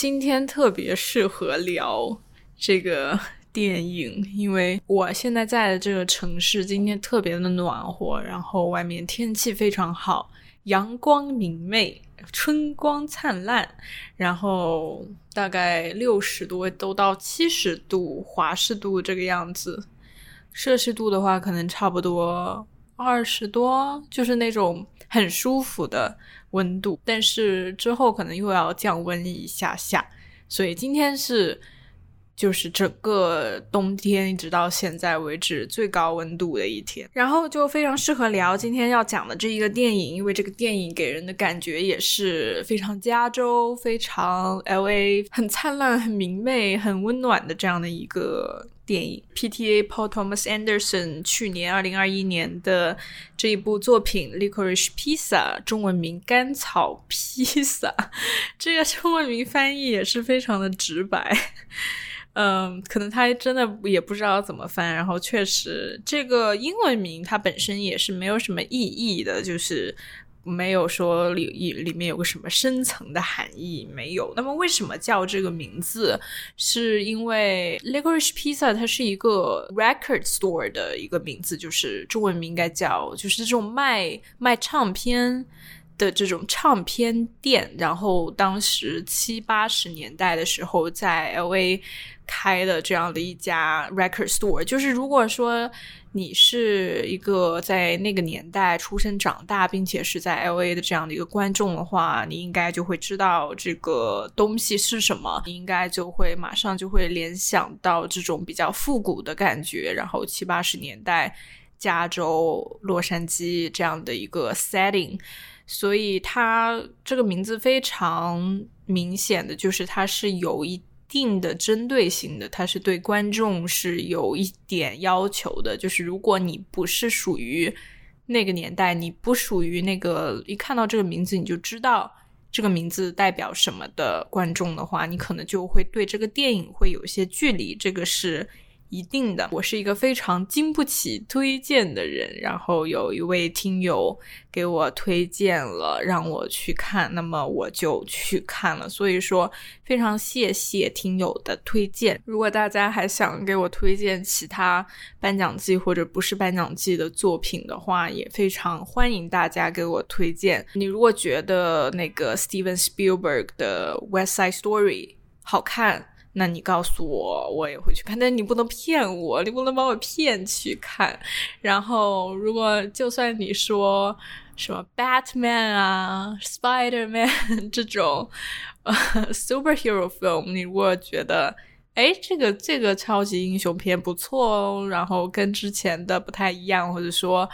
今天特别适合聊这个电影，因为我现在在的这个城市今天特别的暖和，然后外面天气非常好，阳光明媚，春光灿烂，然后大概六十多都到七十度华氏度这个样子，摄氏度的话可能差不多二十多，就是那种很舒服的。温度，但是之后可能又要降温一下下，所以今天是就是整个冬天一直到现在为止最高温度的一天，然后就非常适合聊今天要讲的这一个电影，因为这个电影给人的感觉也是非常加州、非常 L A，很灿烂、很明媚、很温暖的这样的一个。电影 P.T.A. Paul Thomas Anderson 去年二零二一年的这一部作品《Licorice Pizza》中文名《甘草披萨》，这个中文名翻译也是非常的直白。嗯，可能他真的也不知道怎么翻，然后确实这个英文名它本身也是没有什么意义的，就是。没有说里里面有个什么深层的含义，没有。那么为什么叫这个名字？是因为 Licorice Pizza 它是一个 record store 的一个名字，就是中文名应该叫就是这种卖卖唱片的这种唱片店。然后当时七八十年代的时候，在 LA 开的这样的一家 record store，就是如果说。你是一个在那个年代出生长大，并且是在 L A 的这样的一个观众的话，你应该就会知道这个东西是什么。你应该就会马上就会联想到这种比较复古的感觉，然后七八十年代加州洛杉矶这样的一个 setting，所以它这个名字非常明显的就是它是有一。定的针对性的，它是对观众是有一点要求的。就是如果你不是属于那个年代，你不属于那个一看到这个名字你就知道这个名字代表什么的观众的话，你可能就会对这个电影会有一些距离。这个是。一定的，我是一个非常经不起推荐的人。然后有一位听友给我推荐了，让我去看，那么我就去看了。所以说，非常谢谢听友的推荐。如果大家还想给我推荐其他颁奖季或者不是颁奖季的作品的话，也非常欢迎大家给我推荐。你如果觉得那个 Steven Spielberg 的《West Side Story》好看。那你告诉我，我也会去看。但你不能骗我，你不能把我骗去看。然后，如果就算你说什么 Batman 啊、Spider-Man 这种呃 superhero film，你如果觉得哎，这个这个超级英雄片不错哦，然后跟之前的不太一样，或者说。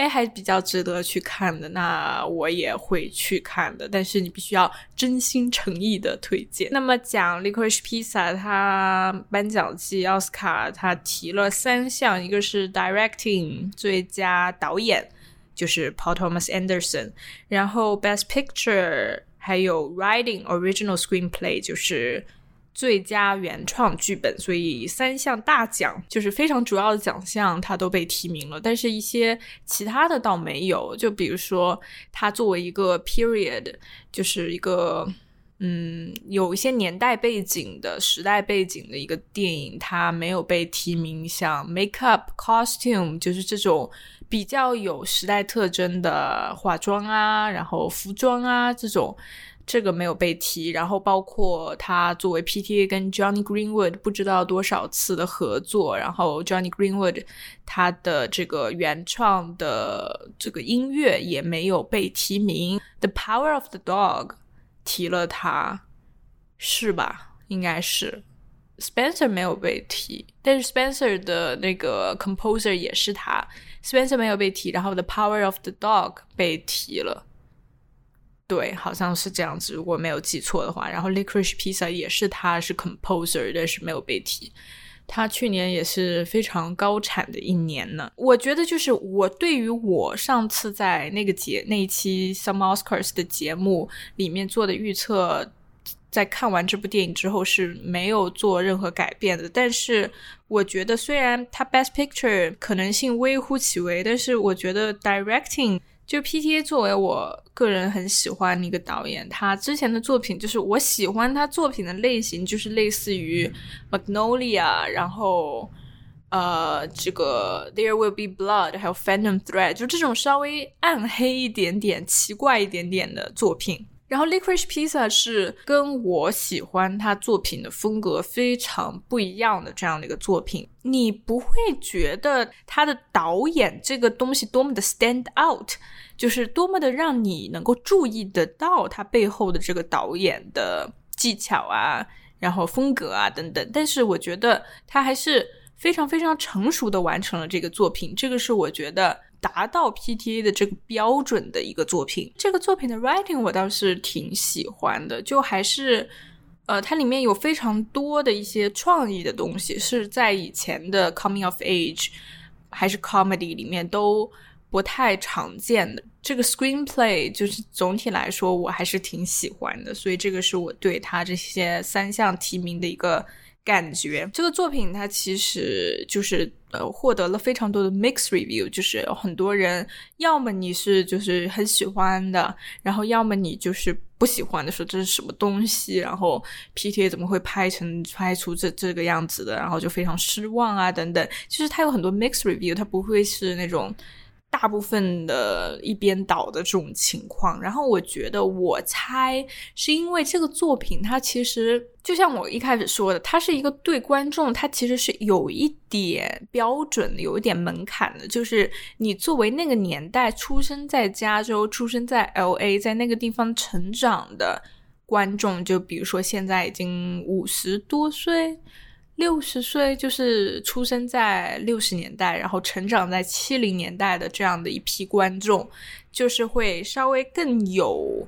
哎，还比较值得去看的，那我也会去看的。但是你必须要真心诚意的推荐。那么讲《Licorice Pizza》，它颁奖季奥斯卡它提了三项，一个是 Directing 最佳导演，就是 Paul Thomas Anderson，然后 Best Picture 还有 Writing Original Screenplay 就是。最佳原创剧本，所以三项大奖就是非常主要的奖项，他都被提名了。但是，一些其他的倒没有。就比如说，他作为一个 period，就是一个嗯，有一些年代背景的时代背景的一个电影，它没有被提名。像 makeup costume，就是这种比较有时代特征的化妆啊，然后服装啊这种。这个没有被提，然后包括他作为 PTA 跟 Johnny Greenwood 不知道多少次的合作，然后 Johnny Greenwood 他的这个原创的这个音乐也没有被提名。The Power of the Dog 提了他，是吧？应该是 Spencer 没有被提，但是 Spencer 的那个 composer 也是他，Spencer 没有被提，然后 The Power of the Dog 被提了。对，好像是这样子，如果没有记错的话。然后 Licorice Pizza 也是他是 composer，但是没有被提。他去年也是非常高产的一年呢。我觉得就是我对于我上次在那个节那一期 Some Oscars 的节目里面做的预测，在看完这部电影之后是没有做任何改变的。但是我觉得虽然他 Best Picture 可能性微乎其微，但是我觉得 Directing。就 P.T.A 作为我个人很喜欢的一个导演，他之前的作品就是我喜欢他作品的类型，就是类似于 Magnolia，然后呃这个 There Will Be Blood，还有 Phantom Thread，就这种稍微暗黑一点点、奇怪一点点的作品。然后 Licorice Pizza 是跟我喜欢他作品的风格非常不一样的这样的一个作品，你不会觉得他的导演这个东西多么的 stand out，就是多么的让你能够注意得到他背后的这个导演的技巧啊，然后风格啊等等。但是我觉得他还是非常非常成熟的完成了这个作品，这个是我觉得。达到 PTA 的这个标准的一个作品，这个作品的 writing 我倒是挺喜欢的，就还是，呃，它里面有非常多的一些创意的东西，是在以前的 coming of age 还是 comedy 里面都不太常见的。这个 screenplay 就是总体来说我还是挺喜欢的，所以这个是我对他这些三项提名的一个。感觉这个作品它其实就是呃获得了非常多的 mix review，就是很多人要么你是就是很喜欢的，然后要么你就是不喜欢的，说这是什么东西，然后 PTA 怎么会拍成拍出这这个样子的，然后就非常失望啊等等。其实它有很多 mix review，它不会是那种。大部分的一边倒的这种情况，然后我觉得，我猜是因为这个作品，它其实就像我一开始说的，它是一个对观众，它其实是有一点标准的，有一点门槛的，就是你作为那个年代出生在加州、出生在 L A，在那个地方成长的观众，就比如说现在已经五十多岁。六十岁就是出生在六十年代，然后成长在七零年代的这样的一批观众，就是会稍微更有。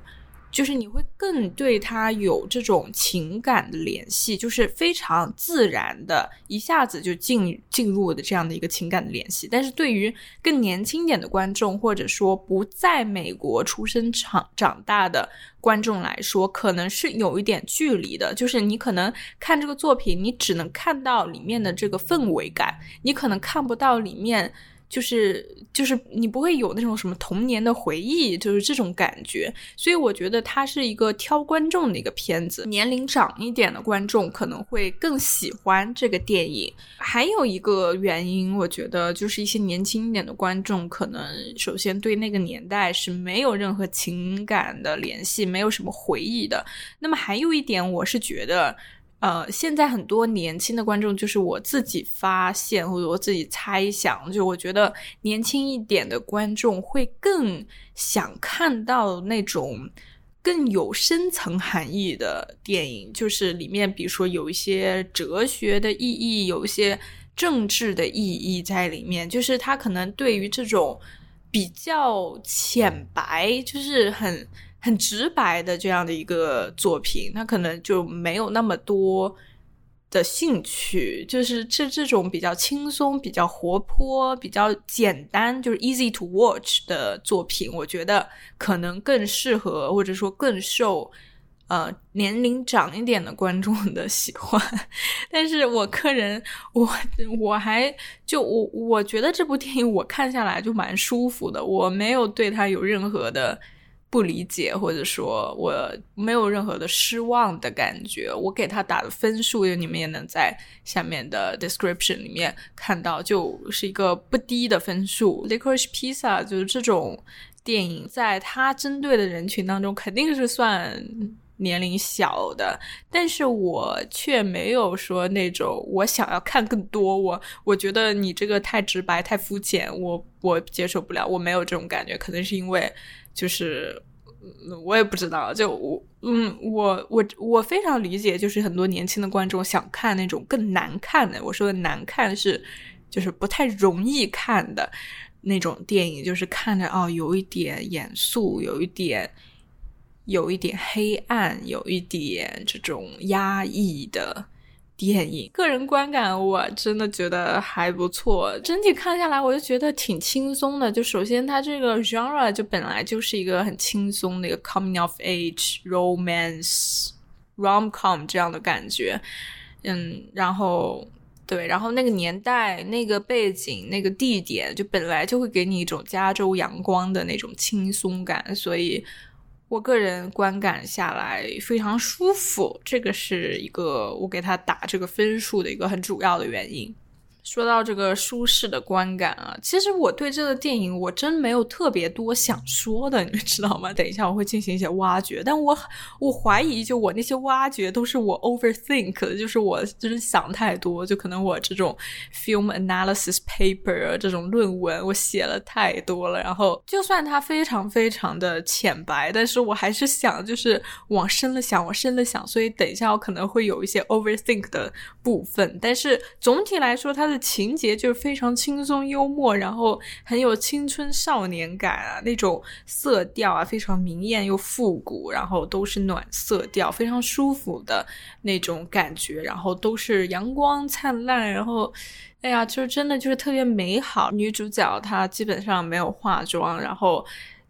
就是你会更对他有这种情感的联系，就是非常自然的，一下子就进进入的这样的一个情感的联系。但是对于更年轻点的观众，或者说不在美国出生长长大的观众来说，可能是有一点距离的。就是你可能看这个作品，你只能看到里面的这个氛围感，你可能看不到里面。就是就是你不会有那种什么童年的回忆，就是这种感觉，所以我觉得它是一个挑观众的一个片子，年龄长一点的观众可能会更喜欢这个电影。还有一个原因，我觉得就是一些年轻一点的观众可能首先对那个年代是没有任何情感的联系，没有什么回忆的。那么还有一点，我是觉得。呃，现在很多年轻的观众，就是我自己发现或者我自己猜想，就我觉得年轻一点的观众会更想看到那种更有深层含义的电影，就是里面比如说有一些哲学的意义，有一些政治的意义在里面，就是他可能对于这种比较浅白，就是很。很直白的这样的一个作品，他可能就没有那么多的兴趣，就是这这种比较轻松、比较活泼、比较简单，就是 easy to watch 的作品，我觉得可能更适合，或者说更受呃年龄长一点的观众的喜欢。但是我个人，我我还就我我觉得这部电影我看下来就蛮舒服的，我没有对他有任何的。不理解，或者说我没有任何的失望的感觉。我给他打的分数，你们也能在下面的 description 里面看到，就是一个不低的分数。Licorice Pizza 就是这种电影，在他针对的人群当中肯定是算年龄小的，但是我却没有说那种我想要看更多。我我觉得你这个太直白、太肤浅，我我接受不了。我没有这种感觉，可能是因为。就是，我也不知道。就我，嗯，我我我非常理解，就是很多年轻的观众想看那种更难看的。我说的难看是，就是不太容易看的那种电影，就是看着哦，有一点严肃，有一点，有一点黑暗，有一点这种压抑的。电影个人观感，我真的觉得还不错。整体看下来，我就觉得挺轻松的。就首先，它这个 genre 就本来就是一个很轻松的一个 coming of age romance rom com 这样的感觉。嗯，然后对，然后那个年代、那个背景、那个地点，就本来就会给你一种加州阳光的那种轻松感，所以我个人观感下来非常舒服，这个是一个我给他打这个分数的一个很主要的原因。说到这个舒适的观感啊，其实我对这个电影我真没有特别多想说的，你知道吗？等一下我会进行一些挖掘，但我我怀疑就我那些挖掘都是我 overthink 的，就是我就是想太多，就可能我这种 film analysis paper 这种论文我写了太多了，然后就算它非常非常的浅白，但是我还是想就是往深了想，往深了想，所以等一下我可能会有一些 overthink 的部分，但是总体来说它。情节就是非常轻松幽默，然后很有青春少年感啊，那种色调啊非常明艳又复古，然后都是暖色调，非常舒服的那种感觉，然后都是阳光灿烂，然后哎呀，就是真的就是特别美好。女主角她基本上没有化妆，然后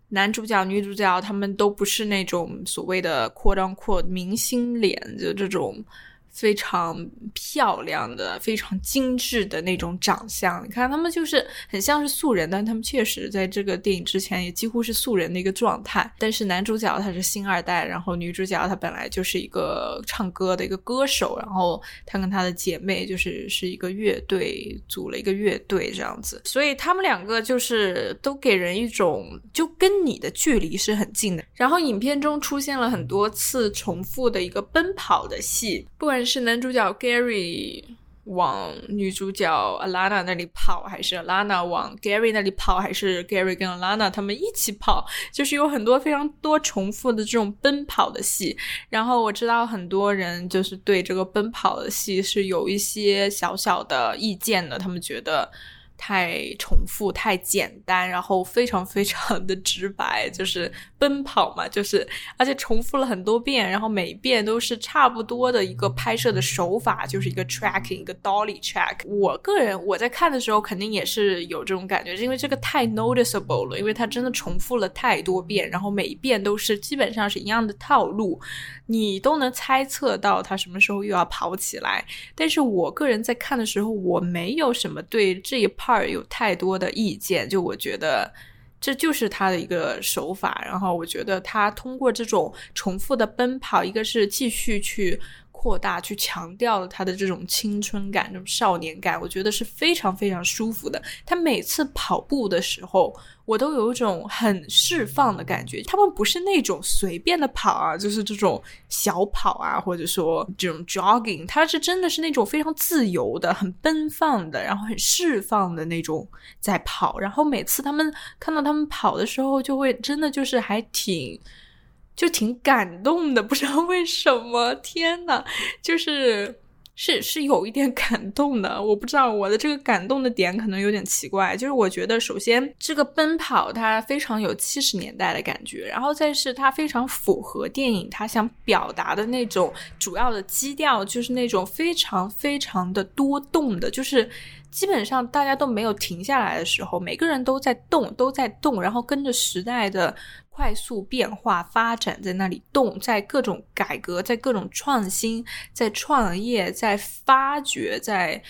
男主角、女主角他们都不是那种所谓的扩张扩明星脸，就这种。非常漂亮的、非常精致的那种长相，你看他们就是很像是素人，但他们确实在这个电影之前也几乎是素人的一个状态。但是男主角他是星二代，然后女主角她本来就是一个唱歌的一个歌手，然后她跟她的姐妹就是是一个乐队，组了一个乐队这样子，所以他们两个就是都给人一种就跟你的距离是很近的。然后影片中出现了很多次重复的一个奔跑的戏，不管。是男主角 Gary 往女主角 Alana 那里跑，还是 Alana 往 Gary 那里跑，还是 Gary 跟 Alana 他们一起跑？就是有很多非常多重复的这种奔跑的戏。然后我知道很多人就是对这个奔跑的戏是有一些小小的意见的，他们觉得。太重复，太简单，然后非常非常的直白，就是奔跑嘛，就是而且重复了很多遍，然后每一遍都是差不多的一个拍摄的手法，就是一个 tracking，一个 dolly track。我个人我在看的时候肯定也是有这种感觉，因为这个太 noticeable 了，因为它真的重复了太多遍，然后每一遍都是基本上是一样的套路，你都能猜测到他什么时候又要跑起来。但是我个人在看的时候，我没有什么对这一 part。有太多的意见，就我觉得这就是他的一个手法。然后我觉得他通过这种重复的奔跑，一个是继续去。扩大去强调了他的这种青春感、这种少年感，我觉得是非常非常舒服的。他每次跑步的时候，我都有一种很释放的感觉。他们不是那种随便的跑啊，就是这种小跑啊，或者说这种 jogging，他是真的是那种非常自由的、很奔放的，然后很释放的那种在跑。然后每次他们看到他们跑的时候，就会真的就是还挺。就挺感动的，不知道为什么，天呐，就是是是有一点感动的。我不知道我的这个感动的点可能有点奇怪，就是我觉得首先这个奔跑它非常有七十年代的感觉，然后再是它非常符合电影它想表达的那种主要的基调，就是那种非常非常的多动的，就是基本上大家都没有停下来的时候，每个人都在动，都在动，然后跟着时代的。快速变化发展，在那里动，在各种改革，在各种创新，在创业，在发掘，在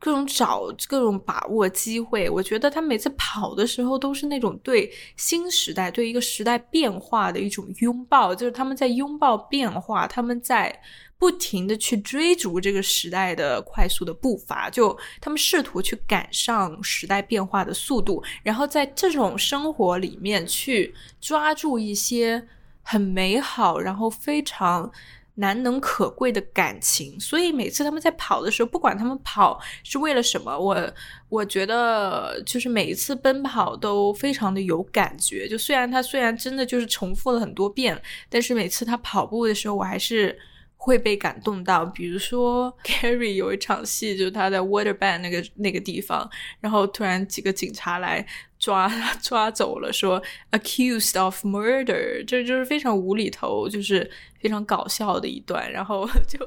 各种找各种把握机会。我觉得他每次跑的时候，都是那种对新时代、对一个时代变化的一种拥抱，就是他们在拥抱变化，他们在。不停的去追逐这个时代的快速的步伐，就他们试图去赶上时代变化的速度，然后在这种生活里面去抓住一些很美好，然后非常难能可贵的感情。所以每次他们在跑的时候，不管他们跑是为了什么，我我觉得就是每一次奔跑都非常的有感觉。就虽然他虽然真的就是重复了很多遍，但是每次他跑步的时候，我还是。会被感动到，比如说 Gary 有一场戏，就是他在 Waterband 那个那个地方，然后突然几个警察来抓 抓走了，说 accused of murder，这就是非常无厘头，就是非常搞笑的一段，然后 就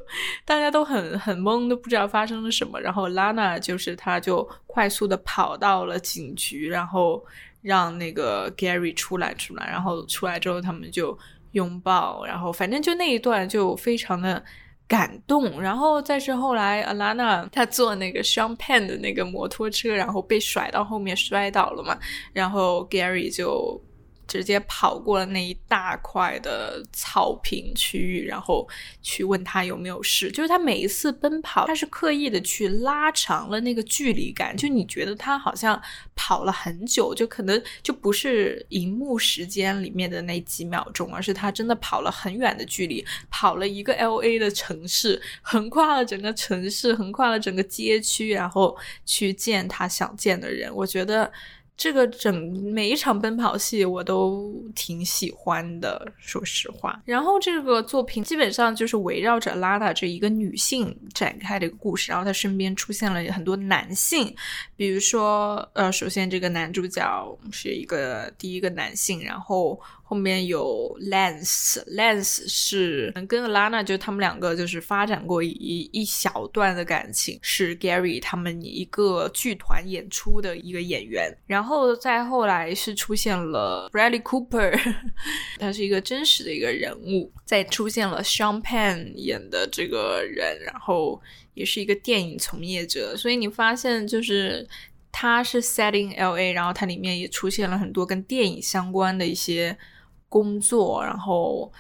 大家都很很懵，都不知道发生了什么，然后 Lana 就是他就快速的跑到了警局，然后让那个 Gary 出来出来，然后出来之后他们就。拥抱，然后反正就那一段就非常的感动。然后再是后来，Alana 她坐那个 Sean Penn 的那个摩托车，然后被甩到后面摔倒了嘛，然后 Gary 就。直接跑过了那一大块的草坪区域，然后去问他有没有事。就是他每一次奔跑，他是刻意的去拉长了那个距离感。就你觉得他好像跑了很久，就可能就不是荧幕时间里面的那几秒钟，而是他真的跑了很远的距离，跑了一个 L A 的城市，横跨了整个城市，横跨了整个街区，然后去见他想见的人。我觉得。这个整每一场奔跑戏我都挺喜欢的，说实话。然后这个作品基本上就是围绕着拉达这一个女性展开的一个故事，然后她身边出现了很多男性，比如说，呃，首先这个男主角是一个第一个男性，然后。后面有 Lance，Lance 是跟 Alana 就他们两个就是发展过一一小段的感情，是 Gary 他们一个剧团演出的一个演员。然后再后来是出现了 Bradley Cooper，他是一个真实的一个人物。再出现了 Sean Penn 演的这个人，然后也是一个电影从业者。所以你发现就是。他是 setting L A，然后它里面也出现了很多跟电影相关的一些。工作，然后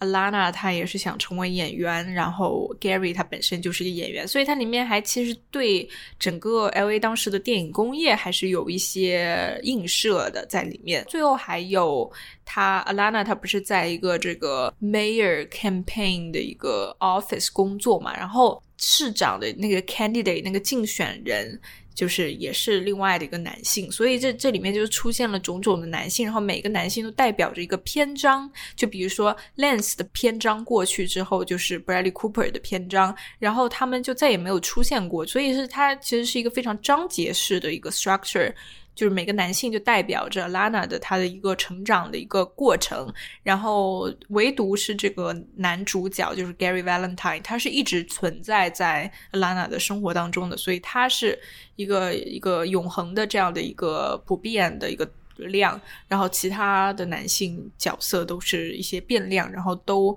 Alana 她也是想成为演员，然后 Gary 他本身就是个演员，所以它里面还其实对整个 LA 当时的电影工业还是有一些映射的在里面。最后还有他 Alana 他不是在一个这个 Mayor campaign 的一个 office 工作嘛，然后市长的那个 candidate 那个竞选人。就是也是另外的一个男性，所以这这里面就出现了种种的男性，然后每个男性都代表着一个篇章。就比如说 Lance 的篇章过去之后，就是 Bradley Cooper 的篇章，然后他们就再也没有出现过。所以是它其实是一个非常章节式的一个 structure。就是每个男性就代表着 Lana 的他的一个成长的一个过程，然后唯独是这个男主角就是 Gary Valentine，他是一直存在在 Lana 的生活当中的，所以他是一个一个永恒的这样的一个不变的一个量，然后其他的男性角色都是一些变量，然后都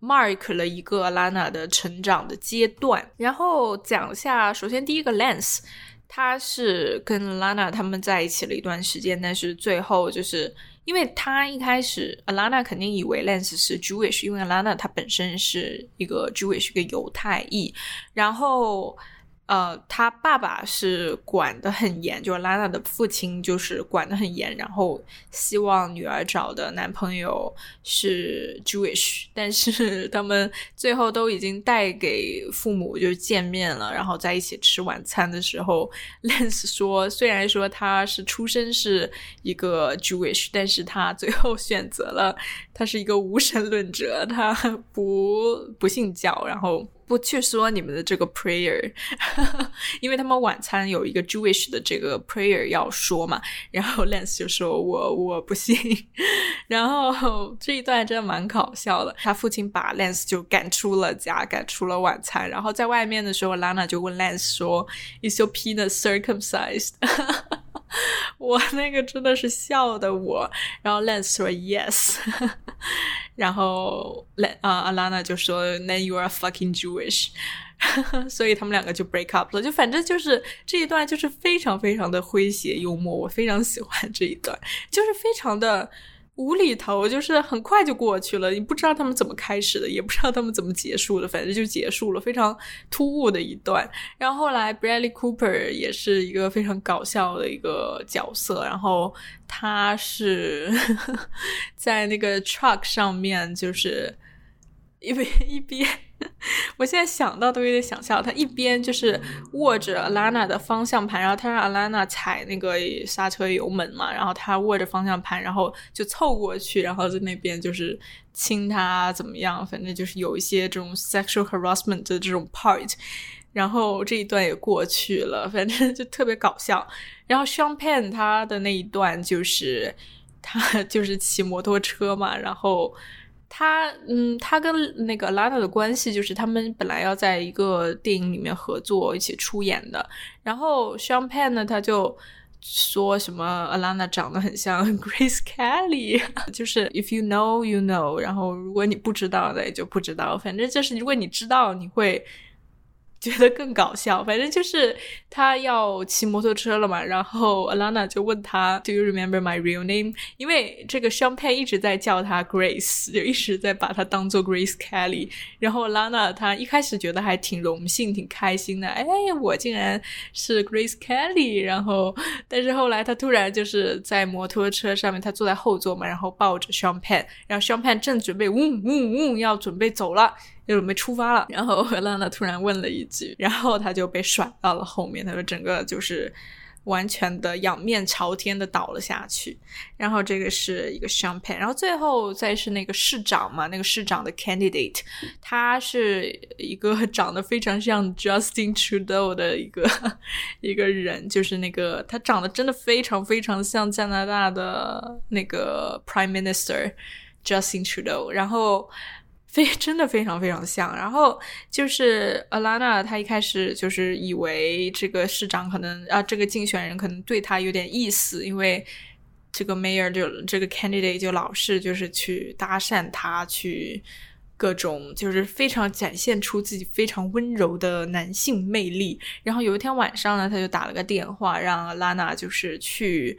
mark 了一个 Lana 的成长的阶段，然后讲一下，首先第一个 Lance。他是跟 Lana 他们在一起了一段时间，但是最后就是因为他一开始，Lana 肯定以为 Lance 是 Jewish，因为 Lana 他本身是一个 Jewish，一个犹太裔，然后。呃，他爸爸是管得很严，就是拉娜的父亲就是管得很严，然后希望女儿找的男朋友是 Jewish，但是 他们最后都已经带给父母就见面了，然后在一起吃晚餐的时候，Lance 说，虽然说他是出生是一个 Jewish，但是他最后选择了他是一个无神论者，他不不信教，然后。不去说你们的这个 prayer，因为他们晚餐有一个 Jewish 的这个 prayer 要说嘛，然后 Lance 就说我我不信，然后这一段真的蛮搞笑的。他父亲把 Lance 就赶出了家，赶出了晚餐，然后在外面的时候，Lana 就问 Lance 说：“Is your penis circumcised？” 我那个真的是笑的我，然后 Lance 说 Yes，然后 Lan 啊 Alana 就说 Then you are fucking Jewish，所以他们两个就 break up 了，就反正就是这一段就是非常非常的诙谐幽默，我非常喜欢这一段，就是非常的。无厘头，就是很快就过去了，你不知道他们怎么开始的，也不知道他们怎么结束的，反正就结束了，非常突兀的一段。然后后来 Bradley Cooper 也是一个非常搞笑的一个角色，然后他是 在那个 truck 上面，就是一边一边。我现在想到都有点想笑，他一边就是握着 Alana 的方向盘，然后他让 Alana 踩那个刹车油门嘛，然后他握着方向盘，然后就凑过去，然后在那边就是亲他怎么样，反正就是有一些这种 sexual harassment 的这种 part，然后这一段也过去了，反正就特别搞笑。然后 Sean Penn 他的那一段就是他就是骑摩托车嘛，然后。他嗯，他跟那个 Lana 的关系就是他们本来要在一个电影里面合作，一起出演的。然后 Sean Penn 呢，他就说什么 Alana 长得很像 Grace Kelly，就是 If you know you know，然后如果你不知道的也就不知道，反正就是如果你知道，你会。觉得更搞笑，反正就是他要骑摩托车了嘛，然后 Alana 就问他 Do you remember my real name？因为这个 Champagne 一直在叫他 Grace，就一直在把他当做 Grace Kelly。然后 Alana 他一开始觉得还挺荣幸、挺开心的，哎，我竟然是 Grace Kelly。然后，但是后来他突然就是在摩托车上面，他坐在后座嘛，然后抱着 Champagne，然后 Champagne 正准备嗡嗡嗡要准备走了。就准备出发了，然后拉娜突然问了一句，然后他就被甩到了后面，他说整个就是完全的仰面朝天的倒了下去。然后这个是一个 champagne，然后最后再是那个市长嘛，那个市长的 candidate，他是一个 长得非常像 Justin Trudeau 的一个 一个人，就是那个他长得真的非常非常像加拿大的那个 Prime Minister Justin Trudeau，然后。非 真的非常非常像，然后就是 Alana，她一开始就是以为这个市长可能啊，这个竞选人可能对她有点意思，因为这个 Mayor 就这个 Candidate 就老是就是去搭讪她，去各种就是非常展现出自己非常温柔的男性魅力。然后有一天晚上呢，他就打了个电话让 Alana 就是去。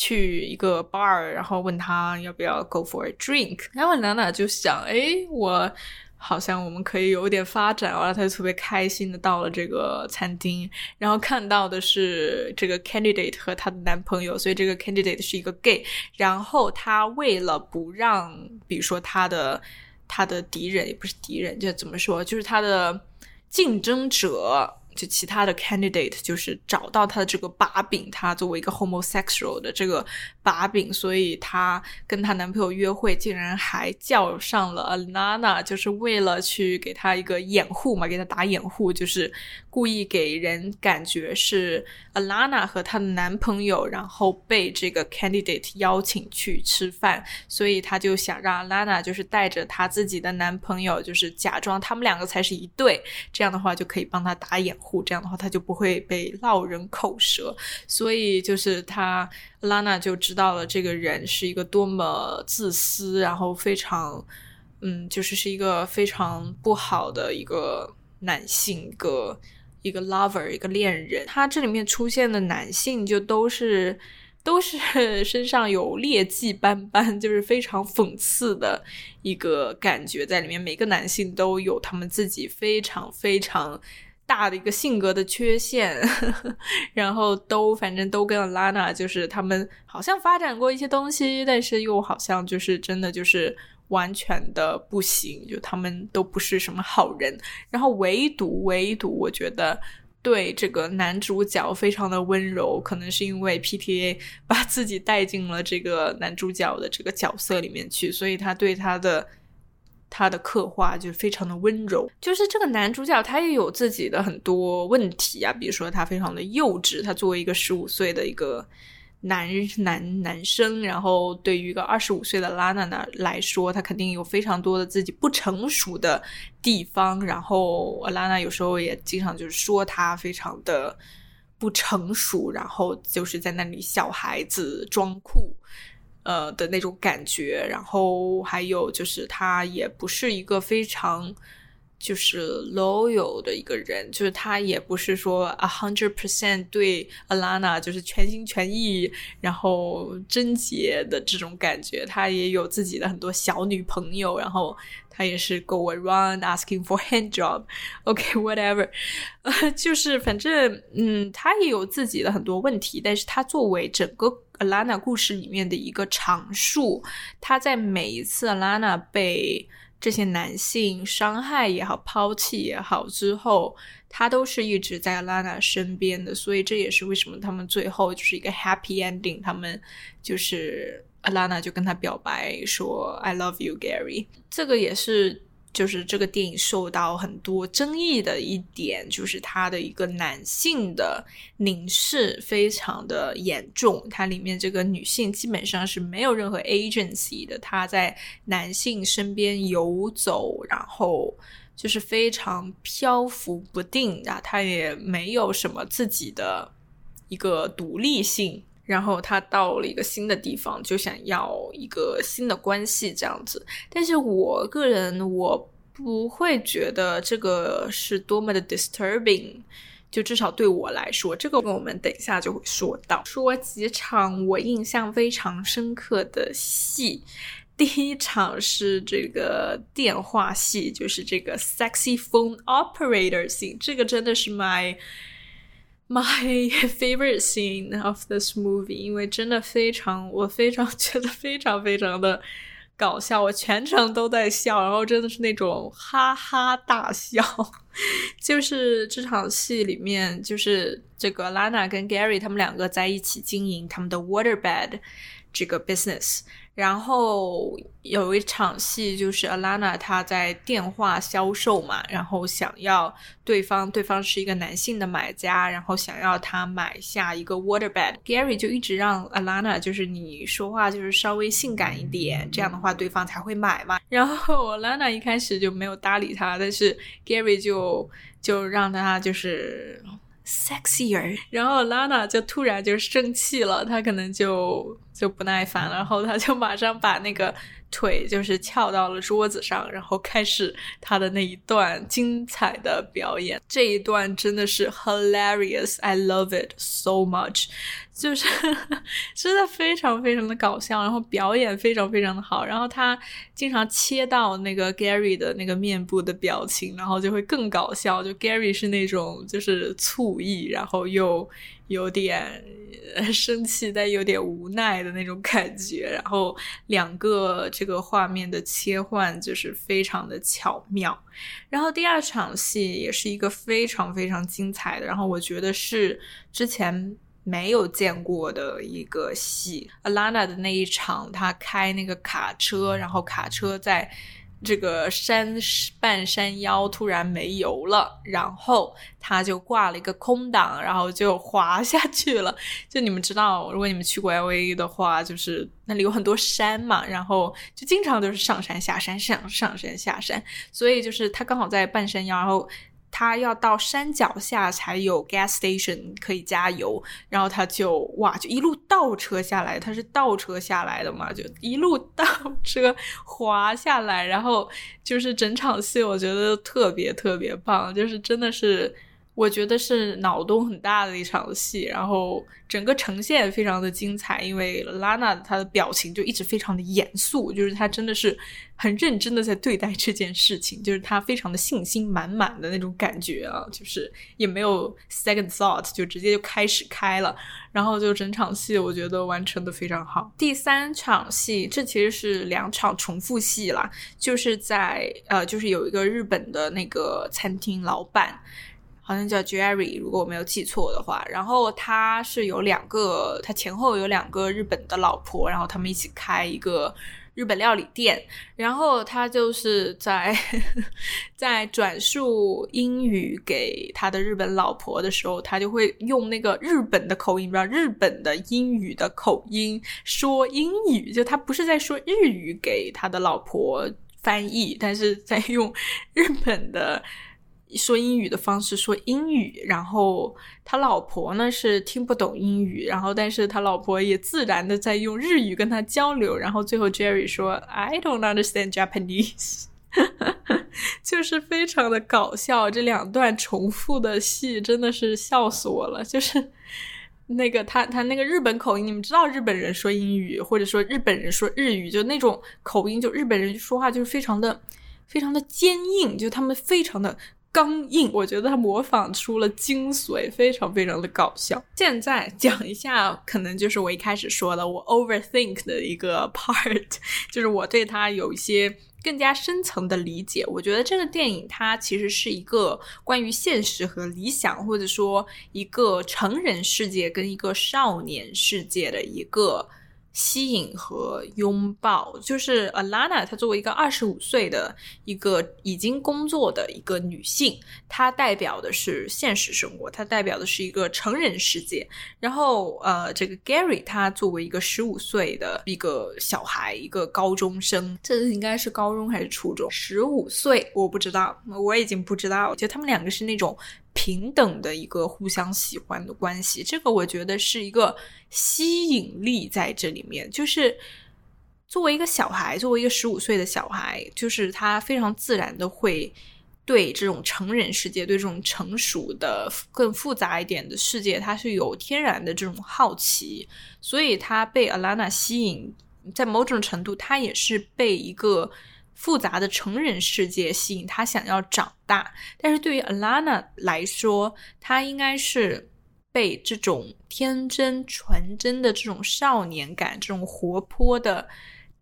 去一个 bar，然后问他要不要 go for a drink，然后娜娜就想，哎，我好像我们可以有点发展，然后他就特别开心的到了这个餐厅，然后看到的是这个 candidate 和她的男朋友，所以这个 candidate 是一个 gay，然后他为了不让，比如说他的他的敌人也不是敌人，就怎么说，就是他的竞争者。就其他的 candidate 就是找到他的这个把柄，他作为一个 homosexual 的这个把柄，所以她跟她男朋友约会，竟然还叫上了 Alana，就是为了去给她一个掩护嘛，给她打掩护，就是故意给人感觉是 Alana 和她的男朋友，然后被这个 candidate 邀请去吃饭，所以她就想让 Alana 就是带着她自己的男朋友，就是假装他们两个才是一对，这样的话就可以帮她打掩护。这样的话，他就不会被落人口舌，所以就是他拉娜就知道了这个人是一个多么自私，然后非常，嗯，就是是一个非常不好的一个男性，一个一个 lover，一个恋人。他这里面出现的男性就都是都是 身上有劣迹斑斑，就是非常讽刺的一个感觉在里面。每个男性都有他们自己非常非常。大的一个性格的缺陷，然后都反正都跟拉娜就是他们好像发展过一些东西，但是又好像就是真的就是完全的不行，就他们都不是什么好人。然后唯独唯独我觉得对这个男主角非常的温柔，可能是因为 PTA 把自己带进了这个男主角的这个角色里面去，所以他对他的。他的刻画就非常的温柔，就是这个男主角他也有自己的很多问题啊，比如说他非常的幼稚，他作为一个十五岁的一个男男男生，然后对于一个二十五岁的拉娜娜来说，他肯定有非常多的自己不成熟的地方，然后拉娜有时候也经常就是说他非常的不成熟，然后就是在那里小孩子装酷。呃的那种感觉，然后还有就是他也不是一个非常就是 loyal 的一个人，就是他也不是说 a hundred percent 对 Alana 就是全心全意，然后贞洁的这种感觉，他也有自己的很多小女朋友，然后他也是 go around asking for hand job，OK，whatever，呃，就是反正嗯，他也有自己的很多问题，但是他作为整个。Alana 故事里面的一个常数，他在每一次 Alana 被这些男性伤害也好、抛弃也好之后，他都是一直在拉娜身边的，所以这也是为什么他们最后就是一个 happy ending，他们就是拉娜就跟他表白说 "I love you, Gary"，这个也是。就是这个电影受到很多争议的一点，就是它的一个男性的凝视非常的严重。它里面这个女性基本上是没有任何 agency 的，她在男性身边游走，然后就是非常漂浮不定啊，她也没有什么自己的一个独立性。然后他到了一个新的地方，就想要一个新的关系这样子。但是我个人我不会觉得这个是多么的 disturbing，就至少对我来说，这个我们等一下就会说到。说几场我印象非常深刻的戏，第一场是这个电话戏，就是这个 sexy phone operator scene，这个真的是 my。My favorite scene of this movie，因为真的非常，我非常觉得非常非常的搞笑，我全程都在笑，然后真的是那种哈哈大笑。就是这场戏里面，就是这个 Lana 跟 Gary 他们两个在一起经营他们的 waterbed 这个 business。然后有一场戏，就是 Alana 她在电话销售嘛，然后想要对方，对方是一个男性的买家，然后想要他买下一个 waterbed。Gary 就一直让 Alana，就是你说话就是稍微性感一点，这样的话对方才会买嘛。然后 Alana 一开始就没有搭理他，但是 Gary 就就让他就是。sexier，然后 Lana 就突然就生气了，她可能就就不耐烦了，然后她就马上把那个腿就是翘到了桌子上，然后开始她的那一段精彩的表演。这一段真的是 hilarious，I love it so much。就是 真的非常非常的搞笑，然后表演非常非常的好，然后他经常切到那个 Gary 的那个面部的表情，然后就会更搞笑。就 Gary 是那种就是醋意，然后又有点 生气，但有点无奈的那种感觉。然后两个这个画面的切换就是非常的巧妙。然后第二场戏也是一个非常非常精彩的，然后我觉得是之前。没有见过的一个戏，Alana 的那一场，他开那个卡车，然后卡车在这个山半山腰突然没油了，然后他就挂了一个空档，然后就滑下去了。就你们知道，如果你们去过 LA 的话，就是那里有很多山嘛，然后就经常都是上山下山上上山下山，所以就是他刚好在半山腰，然后。他要到山脚下才有 gas station 可以加油，然后他就哇，就一路倒车下来，他是倒车下来的嘛，就一路倒车滑下来，然后就是整场戏，我觉得特别特别棒，就是真的是。我觉得是脑洞很大的一场戏，然后整个呈现非常的精彩，因为拉娜她的表情就一直非常的严肃，就是她真的是很认真的在对待这件事情，就是她非常的信心满满的那种感觉啊，就是也没有 second thought，就直接就开始开了，然后就整场戏我觉得完成的非常好。第三场戏，这其实是两场重复戏啦，就是在呃，就是有一个日本的那个餐厅老板。好像叫 Jerry，如果我没有记错的话。然后他是有两个，他前后有两个日本的老婆，然后他们一起开一个日本料理店。然后他就是在 在转述英语给他的日本老婆的时候，他就会用那个日本的口音，不知道日本的英语的口音说英语，就他不是在说日语给他的老婆翻译，但是在用日本的。说英语的方式说英语，然后他老婆呢是听不懂英语，然后但是他老婆也自然的在用日语跟他交流，然后最后 Jerry 说 I don't understand Japanese，就是非常的搞笑。这两段重复的戏真的是笑死我了。就是那个他他那个日本口音，你们知道日本人说英语或者说日本人说日语，就那种口音，就日本人说话就是非常的非常的坚硬，就他们非常的。刚硬，我觉得他模仿出了精髓，非常非常的搞笑。现在讲一下，可能就是我一开始说的，我 overthink 的一个 part，就是我对他有一些更加深层的理解。我觉得这个电影它其实是一个关于现实和理想，或者说一个成人世界跟一个少年世界的一个。吸引和拥抱，就是 Alana，她作为一个二十五岁的一个已经工作的一个女性，她代表的是现实生活，她代表的是一个成人世界。然后，呃，这个 Gary 他作为一个十五岁的一个小孩，一个高中生，这应该是高中还是初中？十五岁，我不知道，我已经不知道。就他们两个是那种。平等的一个互相喜欢的关系。这个我觉得是一个吸引力在这里面，就是作为一个小孩，作为一个十五岁的小孩，就是他非常自然的会。对这种成人世界，对这种成熟的、更复杂一点的世界，他是有天然的这种好奇，所以他被 Alana 吸引，在某种程度，他也是被一个复杂的成人世界吸引，他想要长大。但是对于 Alana 来说，他应该是被这种天真、纯真的这种少年感、这种活泼的。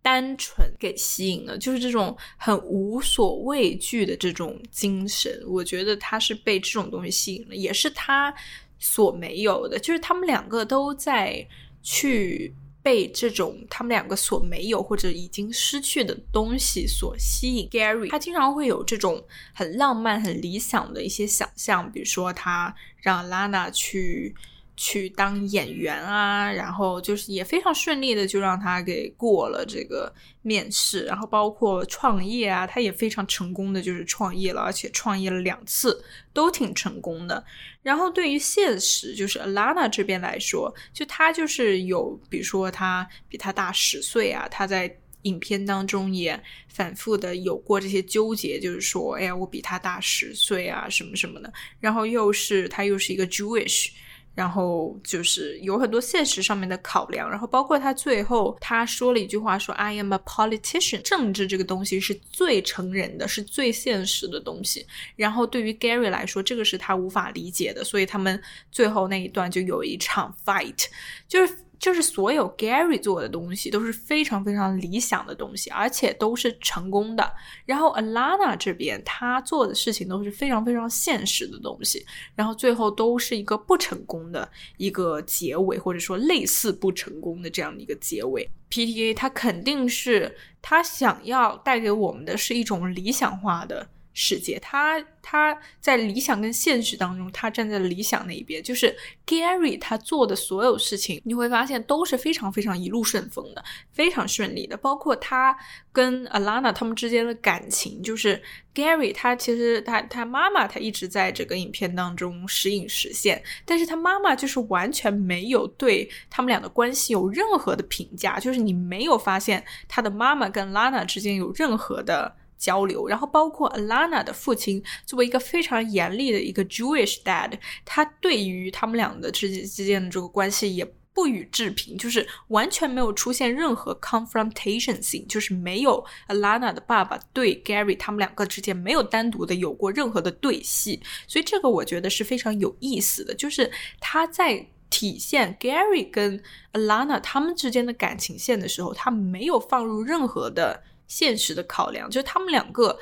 单纯给吸引了，就是这种很无所畏惧的这种精神，我觉得他是被这种东西吸引了，也是他所没有的。就是他们两个都在去被这种他们两个所没有或者已经失去的东西所吸引。Gary 他经常会有这种很浪漫、很理想的一些想象，比如说他让 Lana 去。去当演员啊，然后就是也非常顺利的就让他给过了这个面试，然后包括创业啊，他也非常成功的就是创业了，而且创业了两次都挺成功的。然后对于现实，就是 Alana 这边来说，就他就是有，比如说他比他大十岁啊，他在影片当中也反复的有过这些纠结，就是说，哎呀，我比他大十岁啊，什么什么的。然后又是他又是一个 Jewish。然后就是有很多现实上面的考量，然后包括他最后他说了一句话，说 “I am a politician”，政治这个东西是最成人的，是最现实的东西。然后对于 Gary 来说，这个是他无法理解的，所以他们最后那一段就有一场 fight，就是。就是所有 Gary 做的东西都是非常非常理想的东西，而且都是成功的。然后 Alana 这边他做的事情都是非常非常现实的东西，然后最后都是一个不成功的一个结尾，或者说类似不成功的这样的一个结尾。PTA 他肯定是他想要带给我们的是一种理想化的。世界，他他在理想跟现实当中，他站在了理想那一边。就是 Gary 他做的所有事情，你会发现都是非常非常一路顺风的，非常顺利的。包括他跟 Alana 他们之间的感情，就是 Gary 他其实他他妈妈他一直在这个影片当中时隐时现，但是他妈妈就是完全没有对他们俩的关系有任何的评价，就是你没有发现他的妈妈跟 Lana 之间有任何的。交流，然后包括 Alana 的父亲作为一个非常严厉的一个 Jewish dad，他对于他们俩的之间之间的这个关系也不予置评，就是完全没有出现任何 confrontation 性，就是没有 Alana 的爸爸对 Gary 他们两个之间没有单独的有过任何的对戏，所以这个我觉得是非常有意思的，就是他在体现 Gary 跟 Alana 他们之间的感情线的时候，他没有放入任何的。现实的考量，就是他们两个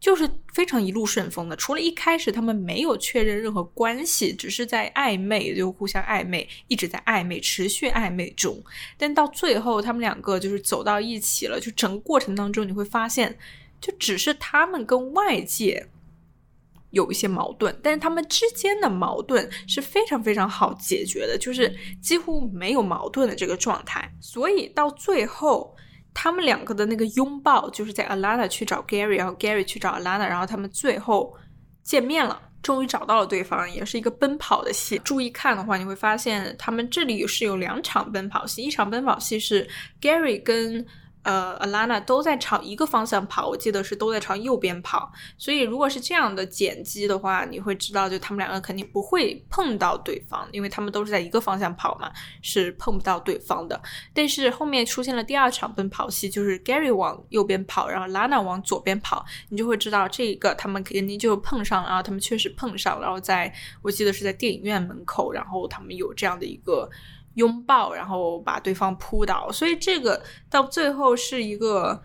就是非常一路顺风的。除了一开始他们没有确认任何关系，只是在暧昧，就互相暧昧，一直在暧昧，持续暧昧中。但到最后，他们两个就是走到一起了。就整个过程当中，你会发现，就只是他们跟外界有一些矛盾，但是他们之间的矛盾是非常非常好解决的，就是几乎没有矛盾的这个状态。所以到最后。他们两个的那个拥抱，就是在 Alana 去找 Gary，然后 Gary 去找 Alana，然后他们最后见面了，终于找到了对方，也是一个奔跑的戏。注意看的话，你会发现他们这里是有两场奔跑戏，一场奔跑戏是 Gary 跟。呃，Alana 都在朝一个方向跑，我记得是都在朝右边跑。所以如果是这样的剪辑的话，你会知道，就他们两个肯定不会碰到对方，因为他们都是在一个方向跑嘛，是碰不到对方的。但是后面出现了第二场奔跑戏，就是 Gary 往右边跑，然后 Lana 往左边跑，你就会知道这个他们肯定就碰上了，然后他们确实碰上了，然后在我记得是在电影院门口，然后他们有这样的一个。拥抱，然后把对方扑倒，所以这个到最后是一个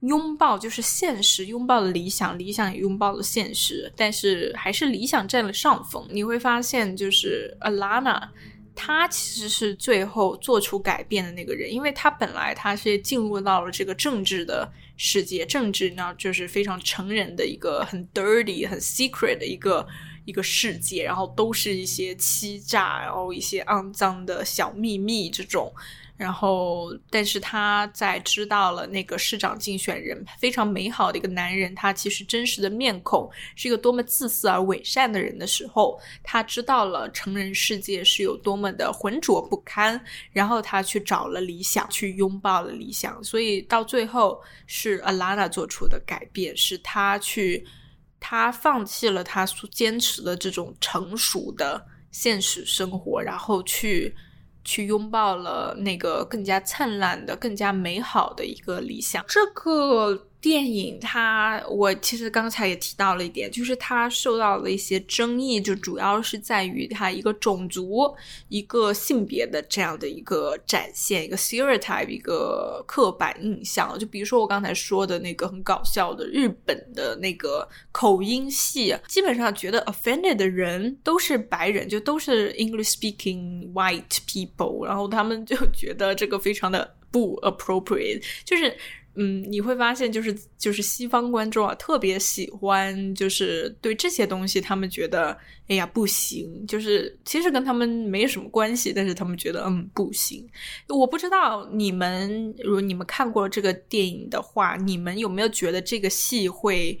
拥抱，就是现实拥抱了理想，理想也拥抱了现实，但是还是理想占了上风。你会发现，就是 Alana，他其实是最后做出改变的那个人，因为他本来他是进入到了这个政治的世界，政治呢就是非常成人的一个很 dirty、很 secret 的一个。一个世界，然后都是一些欺诈，然后一些肮脏的小秘密这种，然后，但是他在知道了那个市长竞选人非常美好的一个男人，他其实真实的面孔是一个多么自私而伪善的人的时候，他知道了成人世界是有多么的浑浊不堪。然后他去找了理想，去拥抱了理想。所以到最后是 Alana 做出的改变，是他去，他放弃了他所坚持的这种成熟的现实生活，然后去。去拥抱了那个更加灿烂的、更加美好的一个理想。这个。电影它，我其实刚才也提到了一点，就是它受到了一些争议，就主要是在于它一个种族、一个性别的这样的一个展现，一个 stereotype，一个刻板印象。就比如说我刚才说的那个很搞笑的日本的那个口音戏，基本上觉得 offended 的人都是白人，就都是 English speaking white people，然后他们就觉得这个非常的不 appropriate，就是。嗯，你会发现，就是就是西方观众啊，特别喜欢，就是对这些东西，他们觉得，哎呀，不行，就是其实跟他们没什么关系，但是他们觉得，嗯，不行。我不知道你们，如果你们看过这个电影的话，你们有没有觉得这个戏会？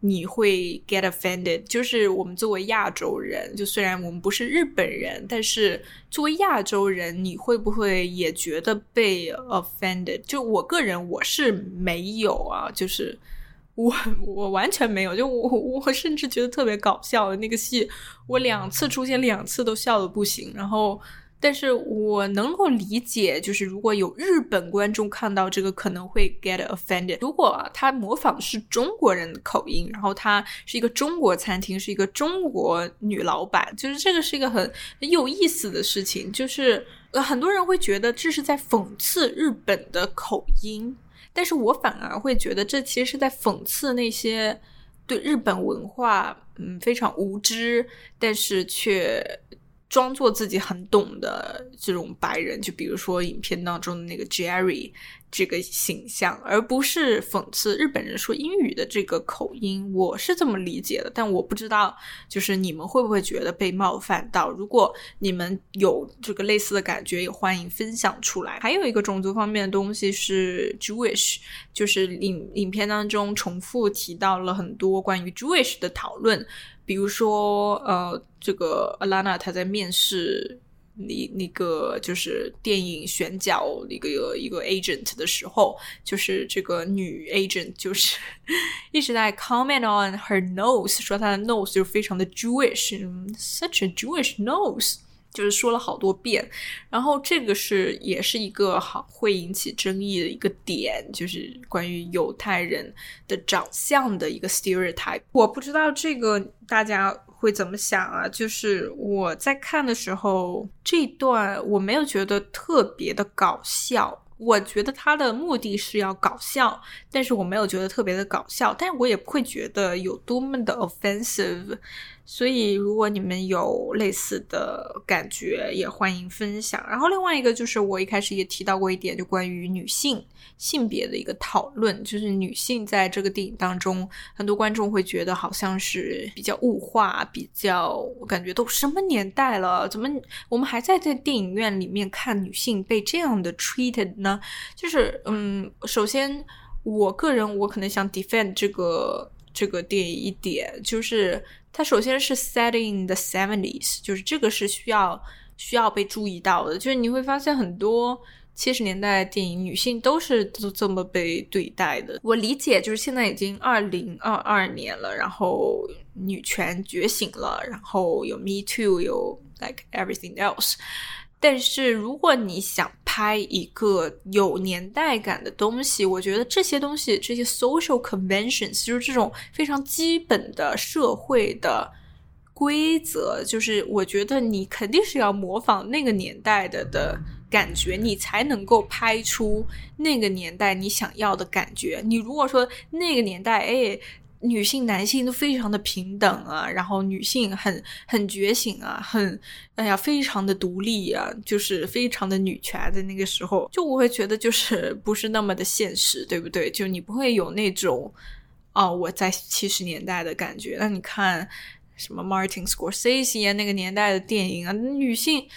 你会 get offended，就是我们作为亚洲人，就虽然我们不是日本人，但是作为亚洲人，你会不会也觉得被 offended？就我个人我是没有啊，就是我我完全没有，就我我甚至觉得特别搞笑的那个戏，我两次出现两次都笑的不行，然后。但是我能够理解，就是如果有日本观众看到这个，可能会 get offended。如果他模仿的是中国人的口音，然后他是一个中国餐厅，是一个中国女老板，就是这个是一个很很有意思的事情。就是很多人会觉得这是在讽刺日本的口音，但是我反而会觉得这其实是在讽刺那些对日本文化嗯非常无知，但是却。装作自己很懂的这种白人，就比如说影片当中的那个 Jerry 这个形象，而不是讽刺日本人说英语的这个口音。我是这么理解的，但我不知道，就是你们会不会觉得被冒犯到？如果你们有这个类似的感觉，也欢迎分享出来。还有一个种族方面的东西是 Jewish，就是影影片当中重复提到了很多关于 Jewish 的讨论。比如说，呃，这个 Alana 她在面试你那个就是电影选角一个一个 agent 的时候，就是这个女 agent 就是一直在 comment on her nose，说她的 nose 就非常的 Jewish，such a Jewish nose。就是说了好多遍，然后这个是也是一个好会引起争议的一个点，就是关于犹太人的长相的一个 stereotype。我不知道这个大家会怎么想啊？就是我在看的时候，这段我没有觉得特别的搞笑。我觉得他的目的是要搞笑，但是我没有觉得特别的搞笑，但是我也不会觉得有多么的 offensive。所以，如果你们有类似的感觉，也欢迎分享。然后，另外一个就是我一开始也提到过一点，就关于女性性别的一个讨论，就是女性在这个电影当中，很多观众会觉得好像是比较物化，比较我感觉都什么年代了，怎么我们还在在电影院里面看女性被这样的 treated 呢？就是，嗯，首先，我个人我可能想 defend 这个这个电影一点，就是。它首先是 set in the seventies，就是这个是需要需要被注意到的。就是你会发现很多七十年代电影女性都是都这么被对待的。我理解，就是现在已经二零二二年了，然后女权觉醒了，然后有 Me Too，有 like everything else。但是如果你想拍一个有年代感的东西，我觉得这些东西，这些 social conventions，就是这种非常基本的社会的规则，就是我觉得你肯定是要模仿那个年代的的感觉，你才能够拍出那个年代你想要的感觉。你如果说那个年代，哎。女性、男性都非常的平等啊，然后女性很很觉醒啊，很哎呀，非常的独立啊，就是非常的女权。在那个时候，就我会觉得就是 不是那么的现实，对不对？就你不会有那种哦，我在七十年代的感觉。那你看什么 Martin Scorsese 那个年代的电影啊，女性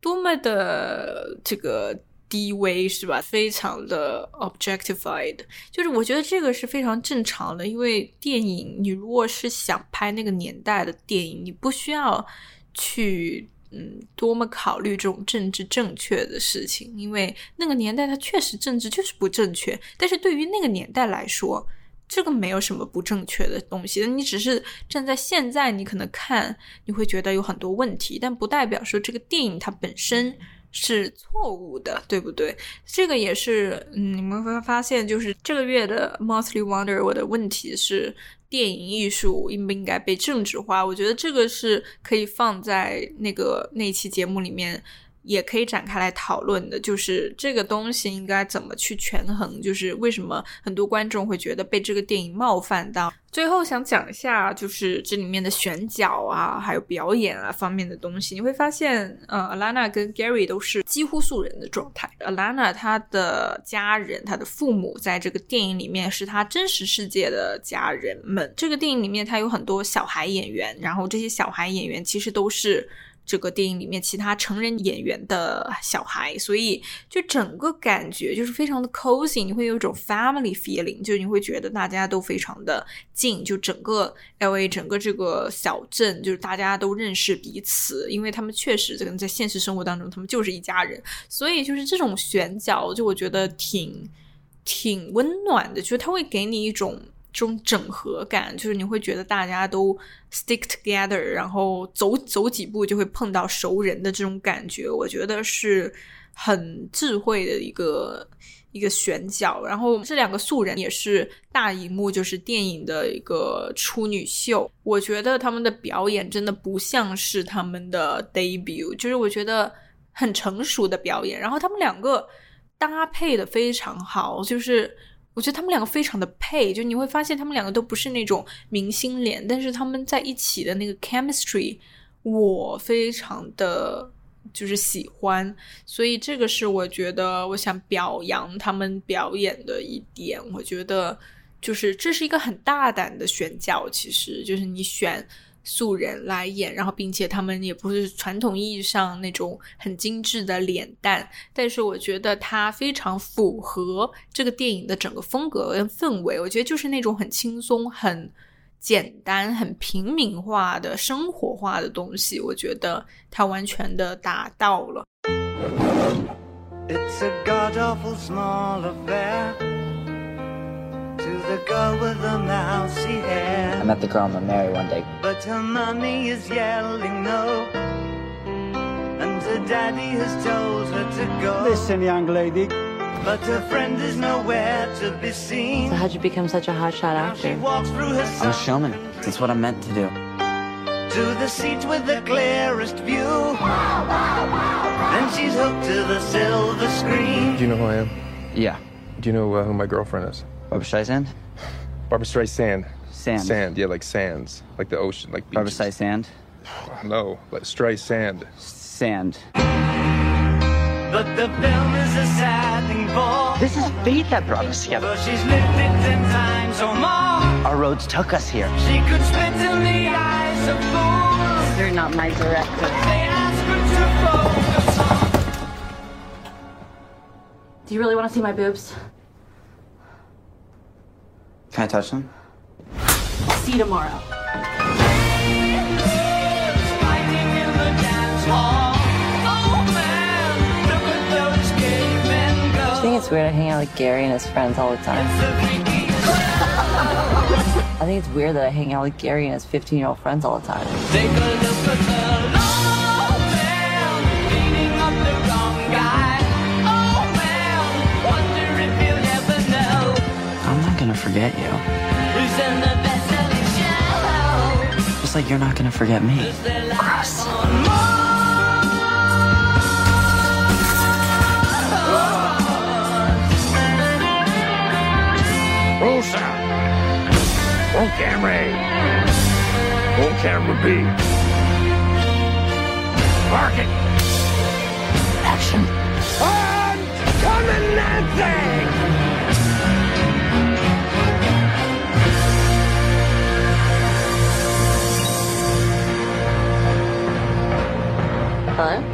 多么的这个。低微是吧？非常的 objectified，就是我觉得这个是非常正常的，因为电影你如果是想拍那个年代的电影，你不需要去嗯多么考虑这种政治正确的事情，因为那个年代它确实政治就是不正确，但是对于那个年代来说，这个没有什么不正确的东西，你只是站在现在，你可能看你会觉得有很多问题，但不代表说这个电影它本身。是错误的，对不对？这个也是，嗯，你们会发现，就是这个月的 Monthly Wonder，我的问题是电影艺术应不应该被政治化？我觉得这个是可以放在那个那期节目里面。也可以展开来讨论的，就是这个东西应该怎么去权衡，就是为什么很多观众会觉得被这个电影冒犯到。最后想讲一下，就是这里面的选角啊，还有表演啊方面的东西，你会发现，呃，Alana 跟 Gary 都是几乎素人的状态。Alana 她的家人，她的父母在这个电影里面是她真实世界的家人们。这个电影里面，她有很多小孩演员，然后这些小孩演员其实都是。这个电影里面其他成人演员的小孩，所以就整个感觉就是非常的 cozy，你会有一种 family feeling，就你会觉得大家都非常的近，就整个 L A 整个这个小镇，就是大家都认识彼此，因为他们确实可能在现实生活当中他们就是一家人，所以就是这种选角，就我觉得挺挺温暖的，就是他会给你一种。这种整合感，就是你会觉得大家都 stick together，然后走走几步就会碰到熟人的这种感觉，我觉得是很智慧的一个一个选角。然后这两个素人也是大荧幕就是电影的一个处女秀，我觉得他们的表演真的不像是他们的 debut，就是我觉得很成熟的表演。然后他们两个搭配的非常好，就是。我觉得他们两个非常的配，就你会发现他们两个都不是那种明星脸，但是他们在一起的那个 chemistry，我非常的就是喜欢，所以这个是我觉得我想表扬他们表演的一点。我觉得就是这是一个很大胆的选角，其实就是你选。素人来演，然后并且他们也不是传统意义上那种很精致的脸蛋，但是我觉得它非常符合这个电影的整个风格跟氛围。我觉得就是那种很轻松、很简单、很平民化的生活化的东西，我觉得它完全的达到了。It's a the girl with the mousy hair. I met the girl I'm gonna marry one day. But her mommy is yelling no. And her daddy has told her to go. Listen, young lady. But her friend is nowhere to be seen. So how'd you become such a hotshot actor? I'm a showman. That's what I'm meant to do. To the seat with the clearest view. Then she's hooked to the silver screen. Do you know who I am? Yeah. Do you know uh, who my girlfriend is? Barbara Streisand? Barbara Streisand. Sand. Sand, yeah, like sands. Like the ocean, like beaches. Barbara Streisand? No, like Streisand. Sand. Sand. But the film is a sad thing for. This is fate that brought us together. But she's lived it ten times or more. Our roads took us here. She could spit in the eyes of fools. You're not my director. They ask her to focus on. Do you really want to see my boobs? Can I touch them? See you tomorrow. I think it's weird I hang out with Gary and his friends all the time. I think it's weird that I hang out with Gary and his 15 year old friends all the time. forget you. Just like you're not gonna forget me. Gross. Rosa! On camera A. On camera B. Market. Action. And come in that! 嗯